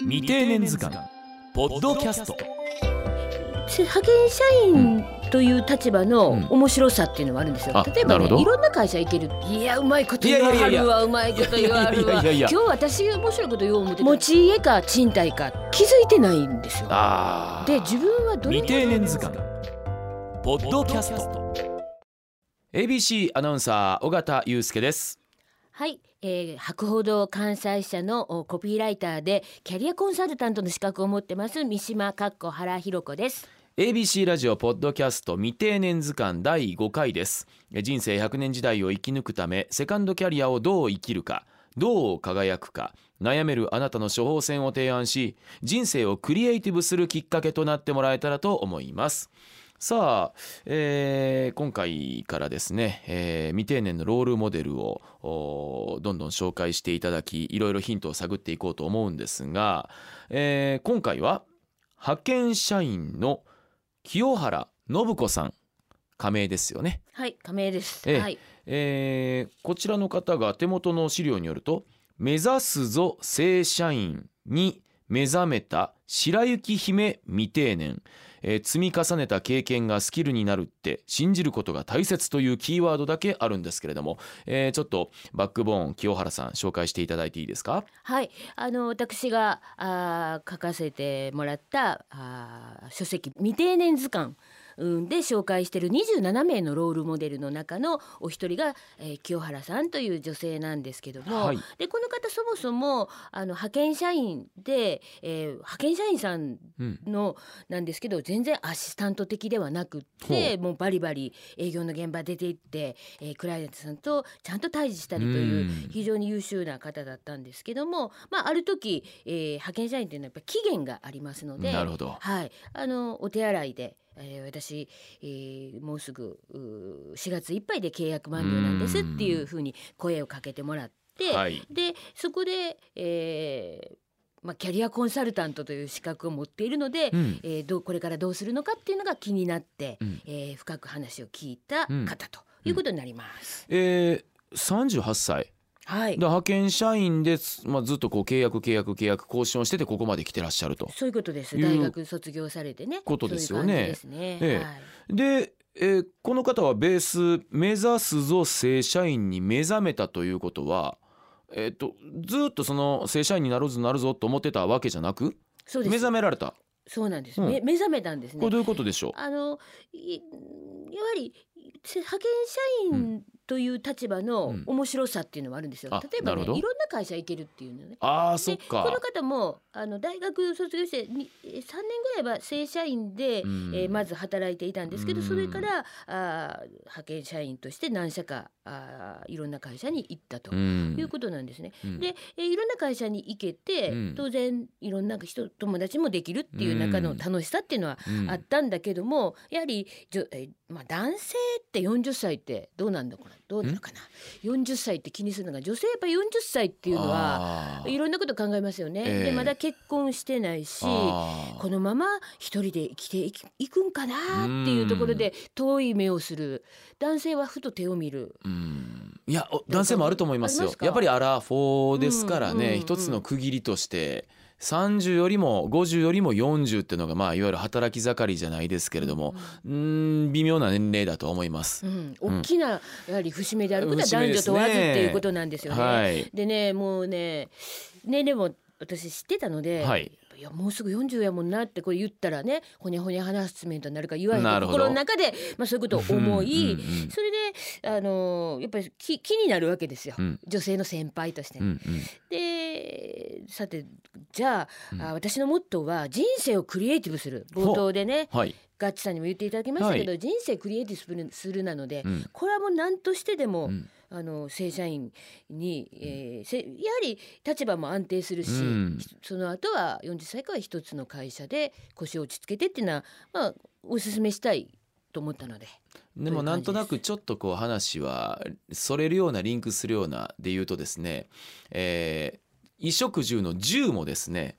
未定年図鑑。ポッドキャスト派遣社員という立場のうん。面白さっていうのはあるんですよ。あ例えばなるほど。ねいろんな会社行ける。いやうまいこと言わはるわうまいこと言わはるわ。今日私面白いこと言おう思ってた。持ち家か賃貸か気づいてないんですよ。あで自分はどれ未定年図鑑。ポッドキャスト。ABC アナウンサー尾形祐介です。はい、えー、博報堂関西社のコピーライターでキャリアコンサルタントの資格を持ってます三島かっこ原弘子です。ABC ラジオポッドキャスト未定年図鑑第5回です人生100年時代を生き抜くためセカンドキャリアをどう生きるかどう輝くか悩めるあなたの処方箋を提案し人生をクリエイティブするきっかけとなってもらえたらと思いますさあ、えー今回からですね、えー未定年のロールモデルをおどんどん紹介していただきいろいろヒントを探っていこうと思うんですが、えー今回は派遣社員の清原信子さん加盟ですよね、はい、加盟です。ええ。はい、えーこちらの方が手元の資料によると「目指すぞ正社員に目覚めた白雪姫未定年」えー積み重ねた経験がスキルになるって信じることが大切というキーワードだけあるんですけれども、えーちょっとバックボーン清原さん紹介していただいていいですか？はい、あの私があ書かせてもらったあ書籍未定年図鑑で紹介している27名のロールモデルの中のお一人が、えー清原さんという女性なんですけども、はい。でこの方そもそもあの派遣社員で、えー派遣社員さんうんのなんですけど全然アシスタント的ではなくってもうバリバリ営業の現場出て行って、えークライアントさんとちゃんと対峙したりといううん。非常に優秀な方だったんですけども、まあ、ある時、えー派遣社員というのはやっぱり期限がありますのではい、あのお手洗いで、えー私、えーもうすぐうー4月いっぱいで契約満了なんですっていうふうに声をかけてもらって、はい。でそこで、えーまあ、キャリアコンサルタントという資格を持っているので、うん。えーどうこれからどうするのかっていうのが気になって、うん。えー深く話を聞いたうん。方ということになります。えー、38歳はいで派遣社員です、まあ、ずっとこう契約契約契約更新をしててここまで来てらっしゃると。そういうことです。大学卒業されてね。ことですよね。ええはい。で、えーこの方はベース「目指すぞ正社員に目覚めた」ということは、えー、とずっとその正社員になるぞなるぞと思ってたわけじゃなくそうです。目覚められたそうなんです。うんめ目覚めたんですねこれ。どういうことでしょあのいやはりせ派遣社員という立場のうん。面白さっていうのはあるんですよ。あ例えばね、いろんな会社行けるっていうのね。うあそっか。この方もあの大学卒業してに3年ぐらいは正社員で、うん。えーまず働いていたんですけど、うん。それからあー派遣社員として何社かあーいろんな会社に行ったとうん。いうことなんですね。うん。で、えーいろんな会社に行けて、うん。当然いろんな人友達もできるっていう中の楽しさっていうのはうん。あったんだけども、やはりじょ、えーまあ、男性って40歳ってどうなんだこれどうなのかな。40歳って気にするのが女性やっぱ40歳っていうのはいろんなこと考えますよね。ええ。でまだ結婚してないしこのまま一人で生きていきいくんかなっていうところで遠い目をする。男性はふと手を見る。うん。いやお男性もあると思いますよ。やっぱりアラフォーですからね、一つの区切りとして30よりも50よりも40っていうのがまあいわゆる働き盛りじゃないですけれどもうん。微妙な年齢だと思います。うん、大きなやはり節目であることは男女問わずっていうことなんですよね。はい、でねもうね年齢も私知ってたので、はいいやもうすぐ40やもんなってこれ言ったらねほにゃほにゃハラスメントになるから言わへんとなるほど。心の中で、まあ、そういうことを思い、うんうんうんそれであのーやっぱり気気になるわけですよ、うん。女性の先輩としてね。うんうん。でさてじゃあ,、うん。あ私のモットーは人生をクリエイティブする。冒頭でねはい、ガッチさんにも言っていただきましたけど、人生クリエイティブするするなので、うん。これはもう何としてでも、うんあの正社員に、えーせやはり立場も安定するし、うんその後は40歳から一つの会社で腰を落ち着けてっていうのは、まあ、お勧めしたいと思ったので。でもなんとなくちょっとこう話はそれるようなリンクするようなで言うとですね、えー、衣食住の住もですね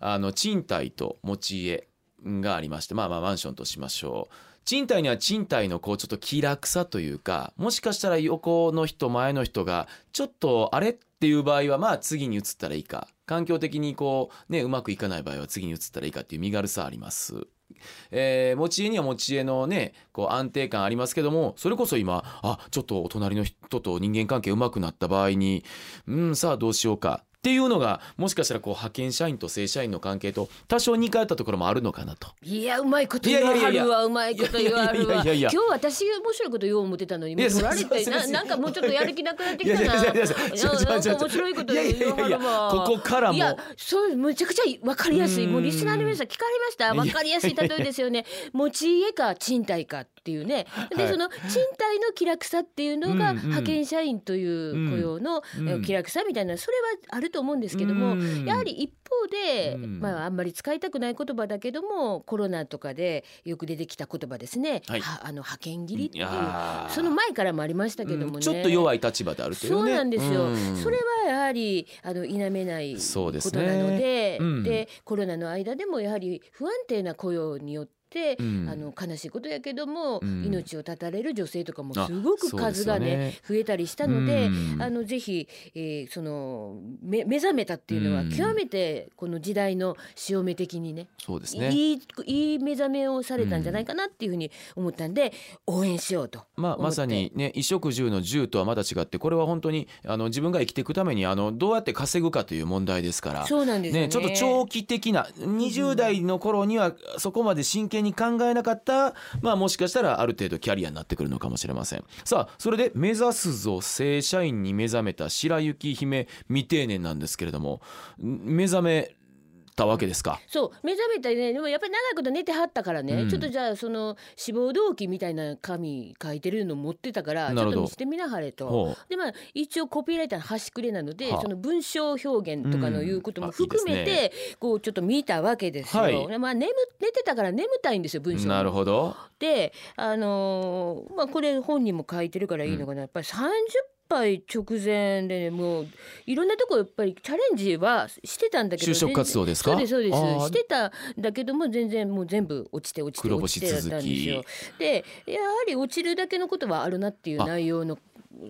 あの賃貸と持ち家がありましてまあまあマンションとしましょう賃貸には賃貸のこうちょっと気楽さというかもしかしたら横の人前の人がちょっとあれっていう場合はまあ次に移ったらいいか環境的にこうねうまくいかない場合は次に移ったらいいかっていう身軽さあります。えー持ち家には持ち家のねこう安定感ありますけどもそれこそ今あちょっとお隣の人と人間関係うまくなった場合にうんさあどうしようかっていうのがもしかしたらこう派遣社員と正社員の関係と多少似通ったところもあるのかなと。いやうまいこと言わはるわ。うまいこと言わはるわ。いやいやいやいや今日私面白いこと言おう思ってたのにもう取られてななんかもうちょっとやる気なくなってきたな。いやいやいやいや。いちょちょやなんか面白いこと言わはるわここからもいやそうむちゃくちゃわかりやすいもうリスナーの皆さん聞かれましたわかりやすい例えですよね持ち家か賃貸かっていうねで、はいその賃貸の気楽さっていうのが派遣社員という雇用の気楽さみたいなそれはあると思うんですけどもうん。やはり一方で、うん。まああんまり使いたくない言葉だけどもコロナとかでよく出てきた言葉ですね、はい。はあの派遣切りっていいうその前からもありましたけどもね、うん。ちょっと弱い立場であるというね。そうなんですよ、うん。それはやはりあの否めないことなのでうん。でコロナの間でもやはり不安定な雇用によって、うん。あの悲しいことやけども、うん。命を絶たれる女性とかもあすごく数がねね。増えたりしたので、うん。あのぜひ、えーそのめ目覚めたっていうのはうん。極めてこの時代の潮目的にねそうですね。いいいい目覚めをされたんじゃないかなっていうふうに思ったんで応援しようとまあ、まさにね衣食住の住とはまた違ってこれは本当にあの自分が生きていくためにあのどうやって稼ぐかという問題ですから。そうなんですよね。ね、ちょっと長期的な20代の頃にはそこまで真剣に考えなかった、まあ、もしかしたらある程度キャリアになってくるのかもしれません。さあそれで「目指すぞ正社員に目覚めた白雪姫未定年」なんですけれども目覚めたわけですか。そう目覚めたりねでもやっぱり長いこと寝てはったからね、うん。ちょっとじゃあその志望動機みたいな紙書いてるの持ってたからちなるほど。ょっと見せてみなはれと。ほう。でまあ一応コピーライターの端くれなので、はあ。その文章表現とかのいうこともうん。あいいて、こうちょっと見たわけですよ。はい。でまあ眠寝てたから眠たいんですよ文章。なるほど。であのーまあこれ本人も書いてるからいいのかな、やっぱり30杯直前でねもういろんなとこやっぱりチャレンジはしてたんだけど就職活動ですか？そうですそうです。してたんだけども全然もう全部落ちて落ちて黒落ちてだったんですよ。でやはり落ちるだけのことはあるなっていうあ内容の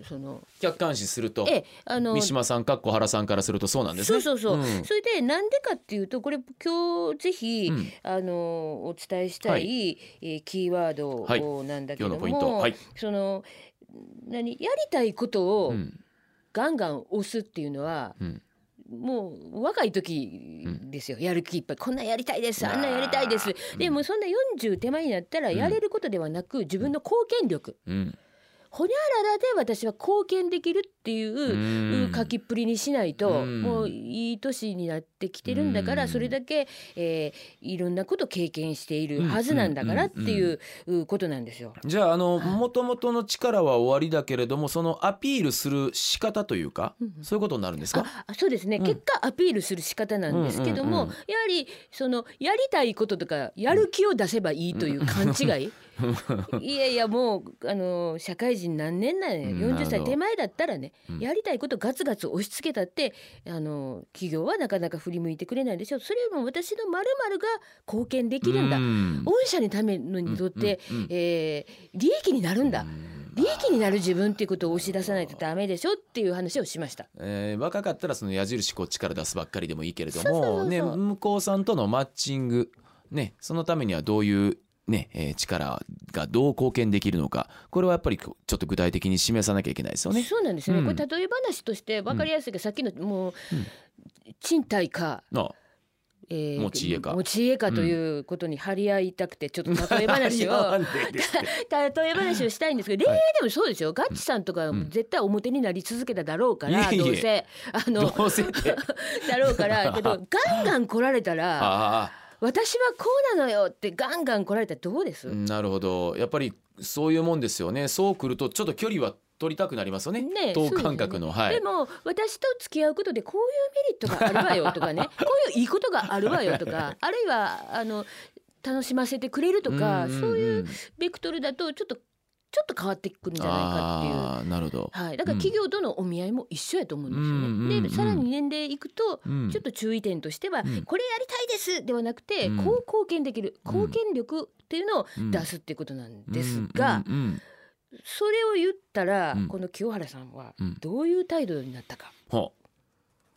その客観視するとええあの三島さんかっこ原さんからするとそうなんですね。そうそうそう、ん。それでなんでかっていうとこれ今日ぜひ、うん。あのお伝えしたい、はい。えーキーワードはい。なんだけども、今日のポイント。はい。その何やりたいことをうん。ガンガン押すっていうのは、うん。もう若い時ですよ、やる気いっぱい。こんなんやりたいです。あ。んなんやりたいです。うん。でもそんな40手前になったらやれることではなく、自分の貢献力。うんほにゃららで私は貢献できるっていう、うん。書きっぷりにしないと、うん。もういい年になってきてるんだから、うん。それだけ、えーいろんなこと経験しているはずなんだからっていううことなんですよ。じゃああのもともとの力は終わりだけれどもそのアピールする仕方というか、うんうん。そういうことになるんですか？そうですね、うん。結果アピールする仕方なんですけども、やはりそのやりたいこととかやる気を出せばいいという勘違い、いやいやもうあの社会人何年なんやうん。40なるほど歳手前だったらね、うん。やりたいことガツガツ押し付けたってあの企業はなかなか振り向いてくれないでしょ。それよりも私の〇〇が貢献できるんだ、うん。御社にためのにとって、うんえー利益になるんだ、うん。利益になる自分っていうことを押し出さないとダメでしょっていう話をしました。えー若かったらその矢印こっちから出すばっかりでもいいけれどもね向こうさんとのマッチングねそのためにはどういうね、えー力がどう貢献できるのか。これはやっぱりちょっと具体的に示さなきゃいけないですよね。そうなんですよね、うん。これ例え話として分かりやすいけど、さっきのもう、うん。賃貸か、あ。えー持ち家か。持ち家かということに張り合いたくてちょっと例え話を 例え話をしたいんですけど恋愛でもそうですよ、ガッチさんとかうん。絶対表になり続けただろうから、どうせ。あの だろうからけどガンガン来られたらあ私はこうなのよってガンガン来られたらどうです、あなるほど。やっぱりそういうもんですよね。そう来るとちょっと距離は取りたくなりますよね。ね等間隔の、はい。でも私と付き合うことでこういうメリットがあるわよとかね。こういういいことがあるわよとか あるいはあの楽しませてくれるとか、んんん。そういうベクトルだとちょっとちょっと変わってくるんじゃないかっていう。なるほど、はい、だから企業とのお見合いも一緒やと思うんですよね。うんうんうんでさらに年齢いくと、うん。ちょっと注意点としては、うん。これやりたいですではなくて、うん。こう貢献できるうん。貢献力っていうのをうん。出すっていうことなんですが、それを言ったら、うん。この清原さんはうん。どういう態度になったか。ほ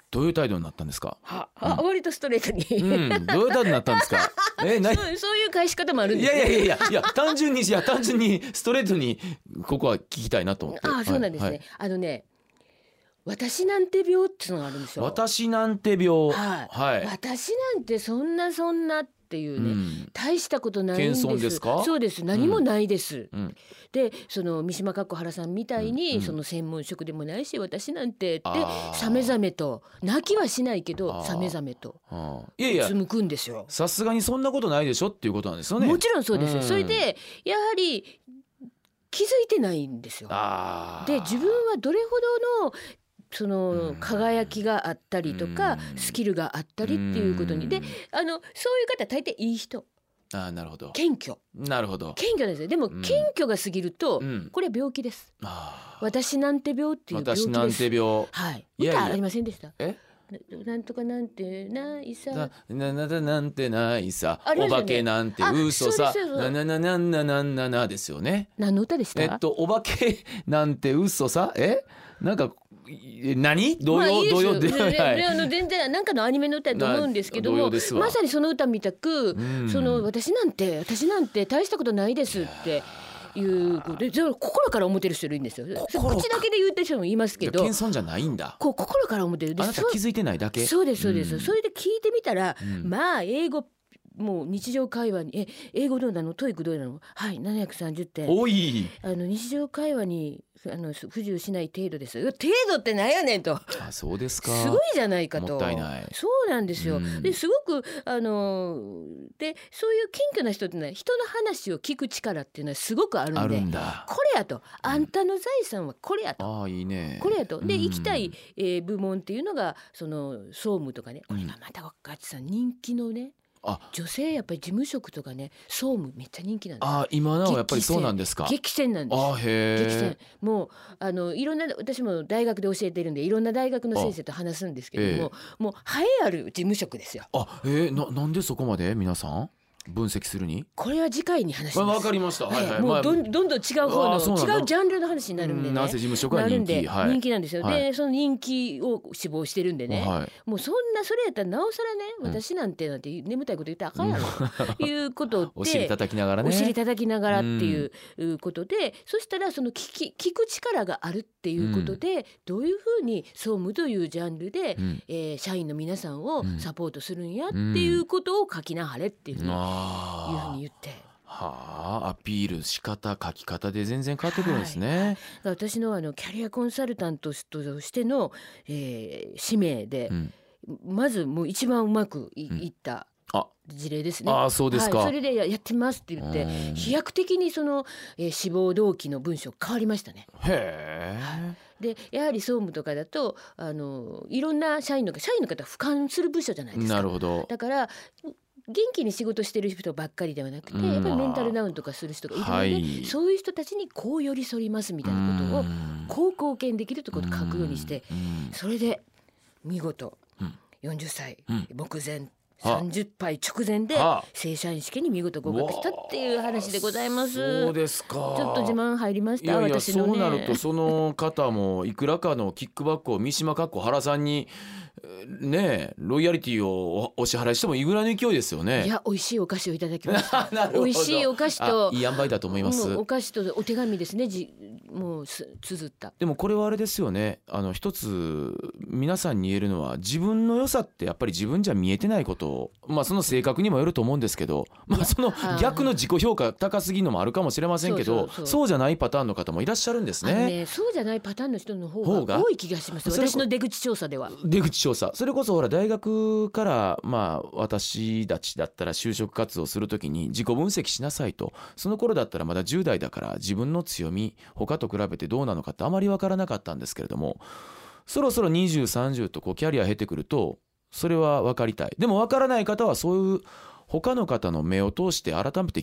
どういう態度になったんですか？はあ、割とストレートに、うん。どういう態度になったんですか？えなそうそういう返し方もあるんいですね。やいやいやいやいや単純にいや単純にストレートにここは聞きたいなと思って。ああそうなんですね、はいあのね私なんて病っていうのがあるんですよ。私なんて病。はい。はい、私なんてそんなそんなっていうね、うん。大したことないんです。そうです。何もないです、うん。でその三島かっこ原さんみたいに、うん。その専門職でもないし私なんてってさめざめと。泣きはしないけどさめざめと。いやいや。つむくんですよ。さすがにそんなことないでしょっていうことなんですよね。もちろんそうですそれでやはり気づいてないんですよ。で自分はどれほどのそのうん。輝きがあったりとかうん。スキルがあったりっていうことに。であのそういう方大抵いい人。ああなるほど。謙虚。なるほど。謙虚ですよ。でもうん。謙虚が過ぎるとうん。これは病気です。私なんて病っていう病気です。私なんて病。はい。い歌ありませんでした？え？ななんとかなんてないさ。なななななんてないさ、ね。化けなんてあ嘘さ。ななななななななですよね何の歌でしたえっとお化けなんて嘘さえなんかえ何？童謡まあいいではいね あの全然なんかのアニメの歌だと思うんですけどもまさにその歌みたくうん。その私なんて私なんて大したことないですっていうことでじゃあ心から思ってる人いるんですよ。心口だけで言ってる人もいますけど謙遜じゃないんだ。こう心から思ってる。あなた気づいてないだけ。そうですそうです、うん。それで聞いてみたら、うん。まあ英語もう日常会話にえ英語どうなの？ TOEIC どうなのはい730点。おい。あの日常会話にあの不自由しない程度です。よ程度ってなんやねんと。あそうですか。すごいじゃないかと。もったいない。そうなんですよ、うん。ですごくあのでそういう謙虚な人ってのは人の話を聞く力っていうのはすごくあるんであるんだ。これやと。あんたの財産はこれやと。ああいいね。これやと。でうん。行きたい、えー部門っていうのがその総務とかね。これがまたガチさん人気のねあ女性やっぱり事務職とかね総務めっちゃ人気なんですよ。あ今なおやっぱりそうなんですか？激戦なんです。あへ激戦。えもうあのいろんな私も大学で教えてるんでいろんな大学の先生と話すんですけども、もう栄えある事務職ですよ。あえー、ななんでそこまで？皆さん分析するに？これは次回に話しわます。わかりました。はい。はいもまあうどんどんどん違う方あーそうなんだ。の違うジャンルの話になるんでね。うんなんせ事務職は人なるんで気はい。人気なんですよ、はい。でその人気を志望してるんでね、はい。もうそんなそれやったらなおさらねうん。私なんてなんて眠たいこと言ったらあかんやろ。ということで お尻叩きながらね。お尻叩きながらっていううことで、そしたらその聞き聞く力があるっていうことで、どういうふうに総務というジャンルで、うん。えー社員の皆さんをうん。サポートするんやっていうことを書きなはれっていうふうに,、いうふうあに言って。はあアピール仕方書き方で全然変わってくるんですね、私のあのキャリアコンサルタントとしての、えー使命でう、ん、まずもう一番うまくい,、うん。いったあ。事例ですね。あそうですか、はい、それでややってみますって言ってうん。飛躍的にその、えー志望動機の文章変わりましたね。へえでやはり総務とかだとあのいろんな社員の社員の方は俯瞰する部署じゃないですか。なるほど。だから元気に仕事してる人ばっかりではなくて、うん。やっぱりメンタルダウンとかする人がいるので、はい。そういう人たちにこう寄り添いますみたいなことをうん。こう貢献できるということを書くようにしてうん。それで見事うん。40歳うん。目前はあ30杯直前ではあ正社員試験に見事合格したっていう話でございます。そうですかちょっと自慢入りましたいやいや私のね。そうなるとその方もいくらかのキックバックを三島かっこ原さんにえーねえロイヤリティをおお支払いしてもいいぐらいの勢いですよね。いや美味しいお菓子をいただきました。美味しいお菓子とあいい塩梅だと思いますお菓子とお手紙ですね。じもうす綴った。でもこれはあれですよねあの一つ皆さんに言えるのは自分の良さってやっぱり自分じゃ見えてないことをまあその性格にもよると思うんですけどまあそのはい逆の自己評価高すぎるのもあるかもしれませんけどそうじゃないパターンの方もいらっしゃるんですね。ねそうじゃないパターンの人の方方が？が多い気がします。私の出口調査では。出口調査それこそほら大学からまあ私たちだったら就職活動するときに自己分析しなさいとその頃だったらまだ10代だから自分の強み他とと比べてどうなのかってあまり分からなかったんですけれどもそろそろ2030とこうキャリア経てくるとそれは分かりたい。でも分からない方はそういう他の方の目を通して改めて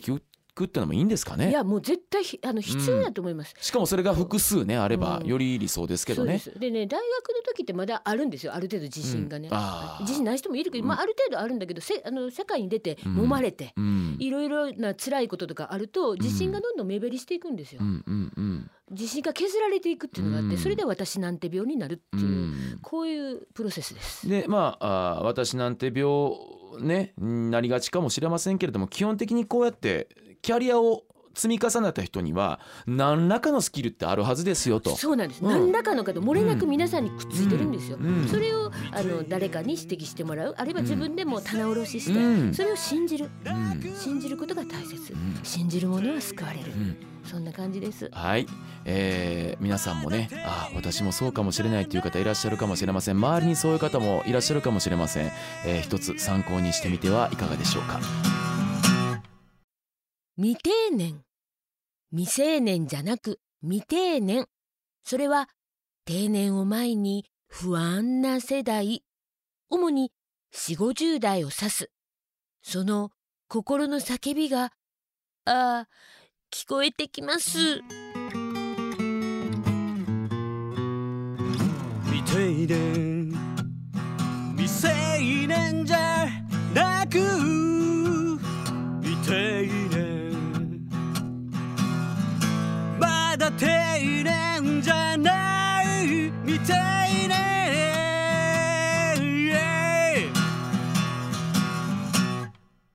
くってのもいいんですかね？いやもう絶対ひあの必要だと思います。しかもそれが複数ねあればうん。より理想ですけどね、そうです。でね大学の時ってまだあるんですよある程度自信がね、うん。自信ない人もいるけど、うん。まあ、ある程度あるんだけどせあの社会に出てうん。揉まれて、うん。いろいろな辛いこととかあると自信がどんどん目減りしていくんですよ、うんうんうん。自信が削られていくっていうのがあって、うん。それで私なんて病になるってういう、ん。こういうプロセスです。でまああー私なんて病ねなりがちかもしれませんけれども基本的にこうやってキャリアを積み重ねた人には何らかのスキルってあるはずですよと。そうなんです、うん。何らかの方漏れなく皆さんにくっついてるんですよ、うん。それをあの誰かに指摘してもらう。あるいは自分でも棚卸しして、うん。それを信じる。うん。信じることが大切、うん。信じる者は救われる、うん。そんな感じです。はい、えー皆さんもねあ私もそうかもしれないという方いらっしゃるかもしれません。周りにそういう方もいらっしゃるかもしれません、えー一つ参考にしてみてはいかがでしょうか未定年。未成年じゃなく未定年。それは定年を前に不安な世代主に4 5 0代を指す。その心の叫びがああ聞こえてきます。未定年。未成年じゃなく未定年。ま